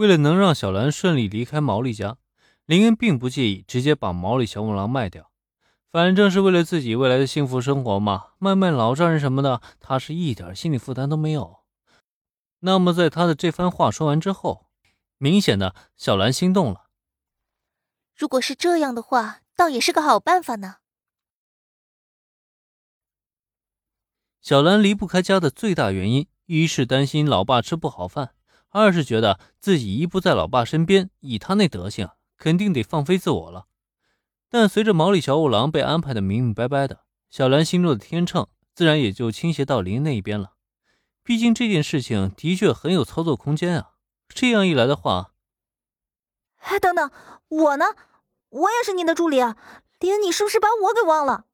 为了能让小兰顺利离开毛利家，林恩并不介意直接把毛利小五郎卖掉，反正是为了自己未来的幸福生活嘛。卖卖老丈人什么的，他是一点心理负担都没有。那么，在他的这番话说完之后，明显的小兰心动了。如果是这样的话，倒也是个好办法呢。小兰离不开家的最大原因，一是担心老爸吃不好饭。二是觉得自己一不在老爸身边，以他那德行，肯定得放飞自我了。但随着毛利小五郎被安排的明明白白的，小兰心中的天秤自然也就倾斜到林那一边了。毕竟这件事情的确很有操作空间啊。这样一来的话，哎，等等，我呢？我也是你的助理啊，林，你是不是把我给忘了？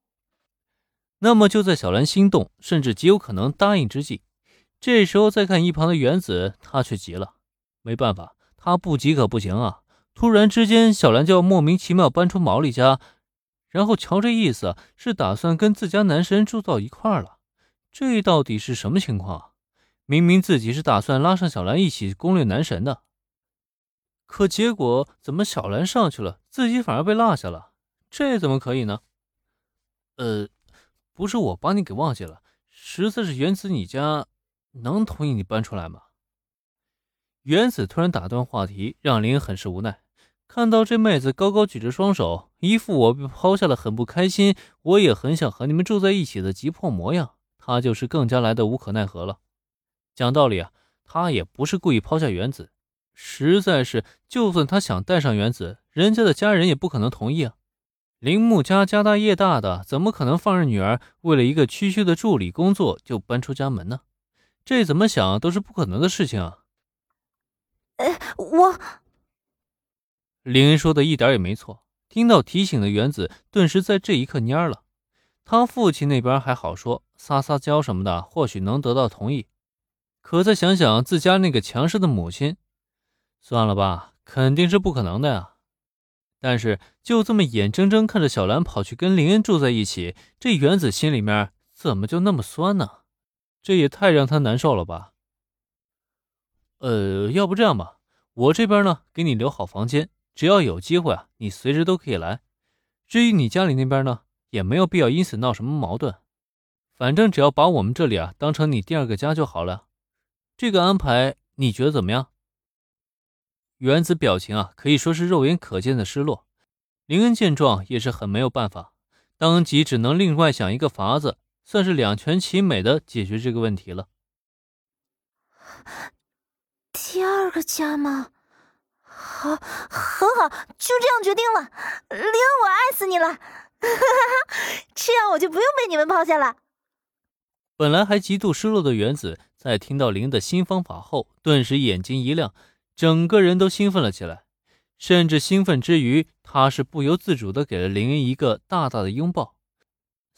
那么就在小兰心动，甚至极有可能答应之际。这时候再看一旁的原子，他却急了。没办法，他不急可不行啊！突然之间，小兰就要莫名其妙搬出毛利家，然后瞧这意思是打算跟自家男神住到一块了。这到底是什么情况？明明自己是打算拉上小兰一起攻略男神的，可结果怎么小兰上去了，自己反而被落下了？这怎么可以呢？呃，不是我把你给忘记了，实在是原子你家。能同意你搬出来吗？原子突然打断话题，让林很是无奈。看到这妹子高高举着双手，一副我被抛下了很不开心，我也很想和你们住在一起的急迫模样，他就是更加来的无可奈何了。讲道理啊，他也不是故意抛下原子，实在是，就算他想带上原子，人家的家人也不可能同意啊。铃木家家大业大的，怎么可能放任女儿为了一个区区的助理工作就搬出家门呢？这怎么想都是不可能的事情啊！哎，我林恩说的一点也没错。听到提醒的原子，顿时在这一刻蔫了。他父亲那边还好说，撒撒娇什么的，或许能得到同意。可再想想自家那个强势的母亲，算了吧，肯定是不可能的呀。但是就这么眼睁睁看着小兰跑去跟林恩住在一起，这原子心里面怎么就那么酸呢？这也太让他难受了吧。呃，要不这样吧，我这边呢给你留好房间，只要有机会啊，你随时都可以来。至于你家里那边呢，也没有必要因此闹什么矛盾。反正只要把我们这里啊当成你第二个家就好了。这个安排你觉得怎么样？原子表情啊可以说是肉眼可见的失落。林恩见状也是很没有办法，当即只能另外想一个法子。算是两全其美的解决这个问题了。第二个家吗？好，很好，就这样决定了。林恩，我爱死你了！这样我就不用被你们抛下了。本来还极度失落的原子，在听到林的新方法后，顿时眼睛一亮，整个人都兴奋了起来。甚至兴奋之余，他是不由自主的给了林恩一个大大的拥抱。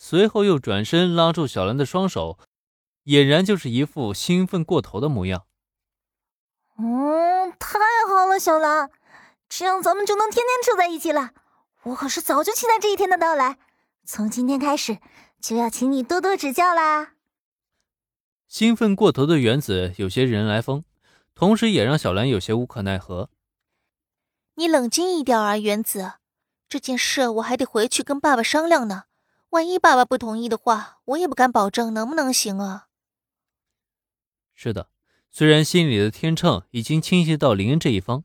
随后又转身拉住小兰的双手，俨然就是一副兴奋过头的模样。嗯，太好了，小兰，这样咱们就能天天住在一起了。我可是早就期待这一天的到来，从今天开始就要请你多多指教啦。兴奋过头的原子有些人来疯，同时也让小兰有些无可奈何。你冷静一点啊，原子，这件事我还得回去跟爸爸商量呢。万一爸爸不同意的话，我也不敢保证能不能行啊。是的，虽然心里的天秤已经倾斜到林恩这一方，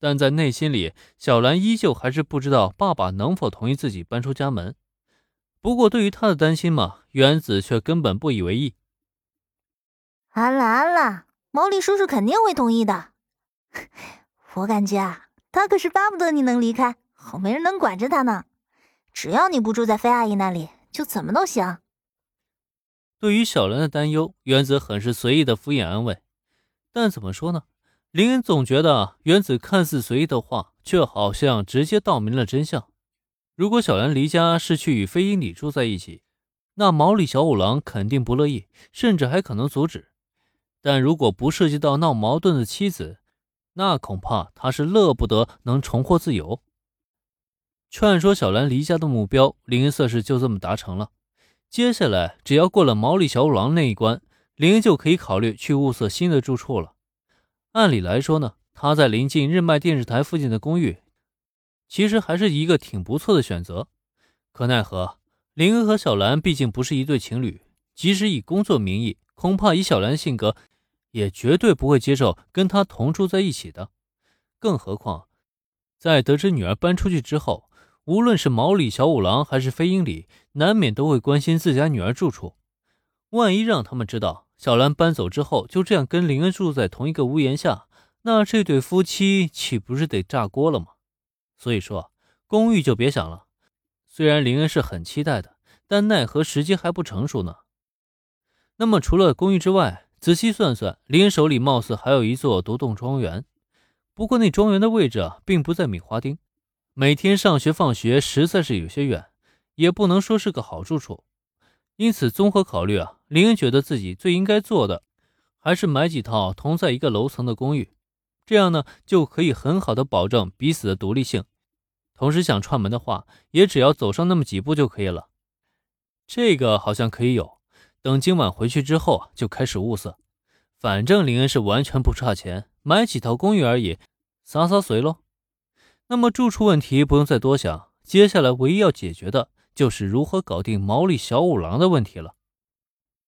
但在内心里，小兰依旧还是不知道爸爸能否同意自己搬出家门。不过，对于他的担心嘛，原子却根本不以为意。安了安了，毛利叔叔肯定会同意的。我感觉啊，他可是巴不得你能离开，好没人能管着他呢。只要你不住在菲阿姨那里，就怎么都行。对于小兰的担忧，原子很是随意的敷衍安慰。但怎么说呢？林恩总觉得原子看似随意的话，却好像直接道明了真相。如果小兰离家是去与飞鹰里住在一起，那毛利小五郎肯定不乐意，甚至还可能阻止。但如果不涉及到闹矛盾的妻子，那恐怕他是乐不得能重获自由。劝说小兰离家的目标，林恩算是就这么达成了。接下来，只要过了毛利小五郎那一关，林恩就可以考虑去物色新的住处了。按理来说呢，他在临近日卖电视台附近的公寓，其实还是一个挺不错的选择。可奈何林恩和小兰毕竟不是一对情侣，即使以工作名义，恐怕以小兰性格，也绝对不会接受跟他同住在一起的。更何况，在得知女儿搬出去之后，无论是毛利小五郎还是飞鹰里，难免都会关心自家女儿住处。万一让他们知道小兰搬走之后就这样跟林恩住在同一个屋檐下，那这对夫妻岂不是得炸锅了吗？所以说，公寓就别想了。虽然林恩是很期待的，但奈何时机还不成熟呢。那么除了公寓之外，仔细算算，林恩手里貌似还有一座独栋庄园。不过那庄园的位置啊，并不在米花町，每天上学放学实在是有些远，也不能说是个好住处。因此，综合考虑啊，林恩觉得自己最应该做的，还是买几套同在一个楼层的公寓，这样呢，就可以很好的保证彼此的独立性。同时，想串门的话，也只要走上那么几步就可以了。这个好像可以有，等今晚回去之后，就开始物色。反正林恩是完全不差钱，买几套公寓而已，洒洒水喽。那么住处问题不用再多想，接下来唯一要解决的就是如何搞定毛利小五郎的问题了。